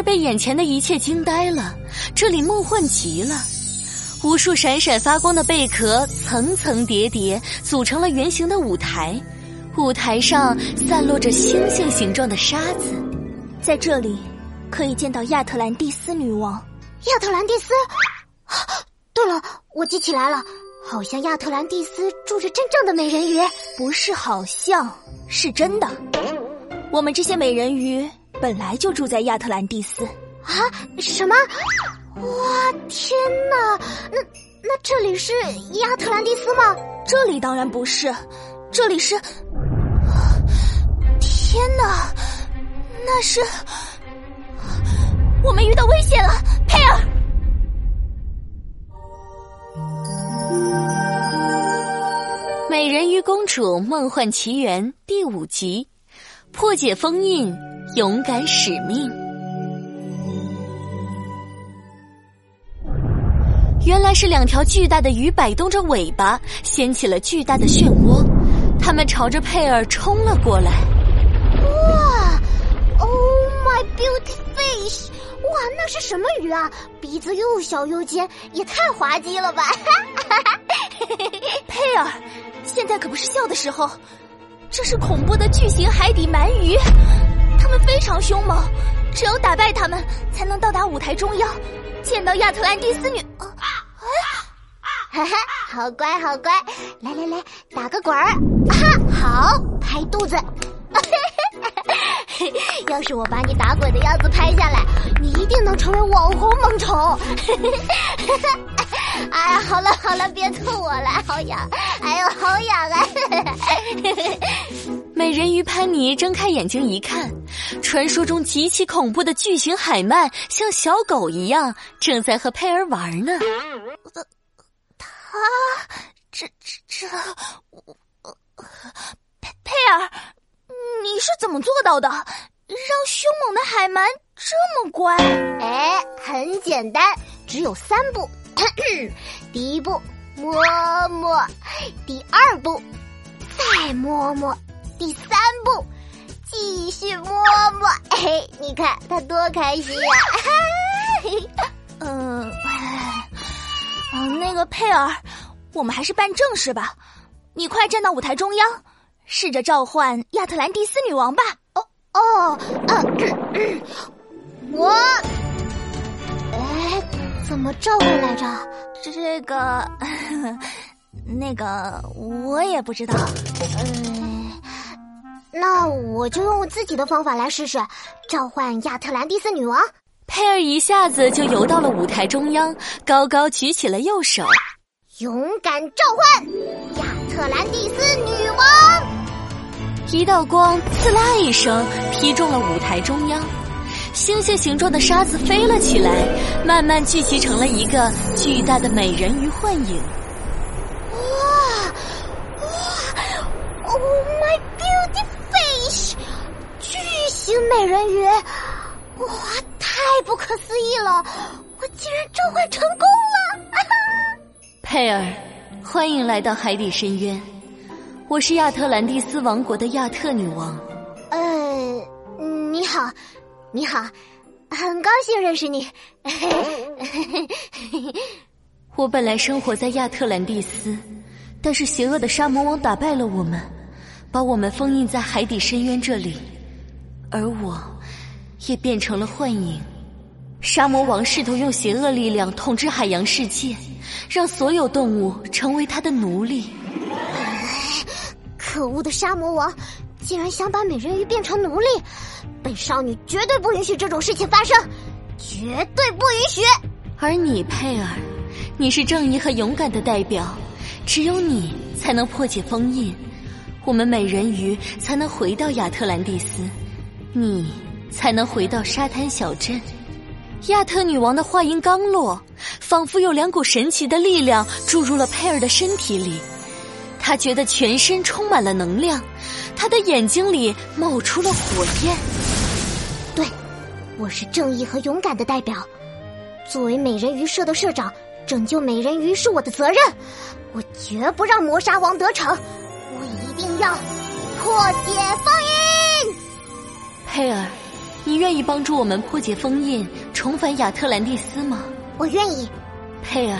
儿被眼前的一切惊呆了，这里梦幻极了。无数闪闪发光的贝壳层层叠叠，组成了圆形的舞台。舞台上散落着星星形状的沙子，在这里可以见到亚特兰蒂斯女王。亚特兰蒂斯？对了，我记起来了，好像亚特兰蒂斯住着真正的美人鱼。不是，好像是真的。我们这些美人鱼本来就住在亚特兰蒂斯。啊？什么？哇，天哪！那那这里是亚特兰蒂斯吗？这里当然不是，这里是……天哪，那是我们遇到危险了，佩尔！《美人鱼公主梦幻奇缘》第五集：破解封印，勇敢使命。原来是两条巨大的鱼摆动着尾巴，掀起了巨大的漩涡，它们朝着佩尔冲了过来。哇！Oh my beauty fish！哇，那是什么鱼啊？鼻子又小又尖，也太滑稽了吧！佩尔，现在可不是笑的时候，这是恐怖的巨型海底鳗鱼，它们非常凶猛，只有打败它们，才能到达舞台中央，见到亚特兰蒂斯女。哈哈，好乖好乖，来来来，打个滚儿，哈，好，拍肚子。要是我把你打滚的样子拍下来，你一定能成为网红萌宠。哎呀，好了好了，别逗我了，好痒，哎呦，好痒啊！美人鱼潘妮睁开眼睛一看，传说中极其恐怖的巨型海鳗像小狗一样，正在和佩儿玩呢。他，这这这，佩佩儿，你是怎么做到的？让凶猛的海鳗这么乖？哎，很简单，只有三步。第一步，摸摸；第二步，再摸摸；第三步，继续摸摸。嘿，你看他多开心呀！嗯。嗯，那个佩尔，我们还是办正事吧。你快站到舞台中央，试着召唤亚特兰蒂斯女王吧。哦哦，嗯，我，哎，怎么召唤来着？这个，那个，我也不知道。嗯，那我就用我自己的方法来试试，召唤亚特兰蒂斯女王。佩尔一下子就游到了舞台中央，高高举起了右手，勇敢召唤亚特兰蒂斯女王。一道光刺啦一声劈中了舞台中央，星星形状的沙子飞了起来，慢慢聚集成了一个巨大的美人鱼幻影。哇哇！Oh my beauty fish！巨型美人鱼，哇！太不可思议了！我竟然召唤成功了！佩尔，欢迎来到海底深渊。我是亚特兰蒂斯王国的亚特女王。呃，你好，你好，很高兴认识你。我本来生活在亚特兰蒂斯，但是邪恶的沙魔王打败了我们，把我们封印在海底深渊这里，而我。也变成了幻影。沙魔王试图用邪恶力量统治海洋世界，让所有动物成为他的奴隶。可恶的沙魔王，竟然想把美人鱼变成奴隶！本少女绝对不允许这种事情发生，绝对不允许！而你，佩尔，你是正义和勇敢的代表，只有你才能破解封印，我们美人鱼才能回到亚特兰蒂斯。你。才能回到沙滩小镇。亚特女王的话音刚落，仿佛有两股神奇的力量注入了佩尔的身体里。他觉得全身充满了能量，他的眼睛里冒出了火焰。对，我是正义和勇敢的代表。作为美人鱼社的社长，拯救美人鱼是我的责任。我绝不让魔杀王得逞。我一定要破解封印。佩尔。你愿意帮助我们破解封印，重返亚特兰蒂斯吗？我愿意。佩尔，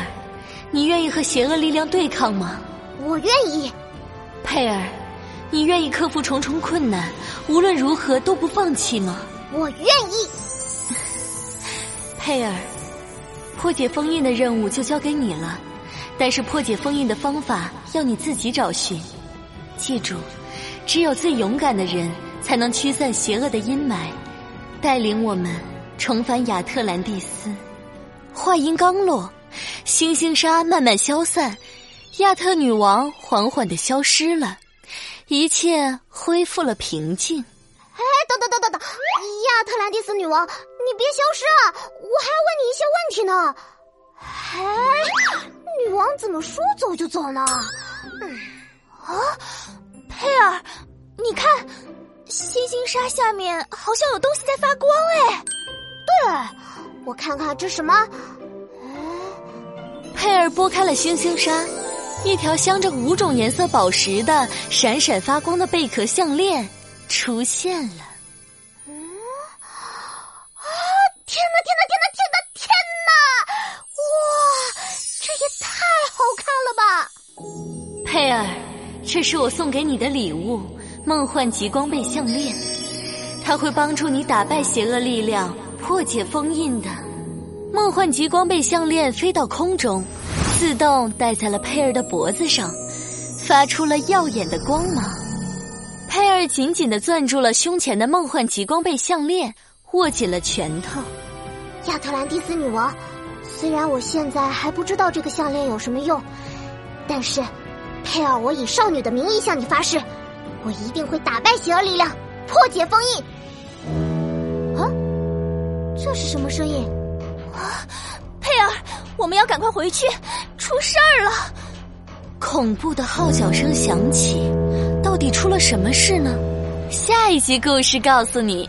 你愿意和邪恶力量对抗吗？我愿意。佩尔，你愿意克服重重困难，无论如何都不放弃吗？我愿意。佩尔，破解封印的任务就交给你了，但是破解封印的方法要你自己找寻。记住，只有最勇敢的人才能驱散邪恶的阴霾，带领我们重返亚特兰蒂斯。话音刚落，星星沙慢慢消散，亚特女王缓缓的消失了，一切恢复了平静。哎，等等等等等，亚特兰蒂斯女王，你别消失啊！我还要问你一些问题呢。哎，女王怎么说走就走呢？嗯，啊，佩尔，你看，星星沙下面好像有东西在发光哎。对，我看看这什么？佩尔拨开了星星沙，一条镶着五种颜色宝石的闪闪发光的贝壳项链。出现了！佩尔，这是我送给你的礼物——梦幻极光贝项链，它会帮助你打败邪恶力量，破解封印的。梦幻极光贝项链飞到空中，自动戴在了佩尔的脖子上，发出了耀眼的光芒。佩尔紧紧的攥住了胸前的梦幻极光贝项链，握紧了拳头。亚特兰蒂斯女王，虽然我现在还不知道这个项链有什么用，但是，佩尔，我以少女的名义向你发誓，我一定会打败邪恶力量，破解封印。啊，这是什么声音？啊，佩尔，我们要赶快回去，出事儿了！恐怖的号角声响起。到底出了什么事呢？下一集故事告诉你。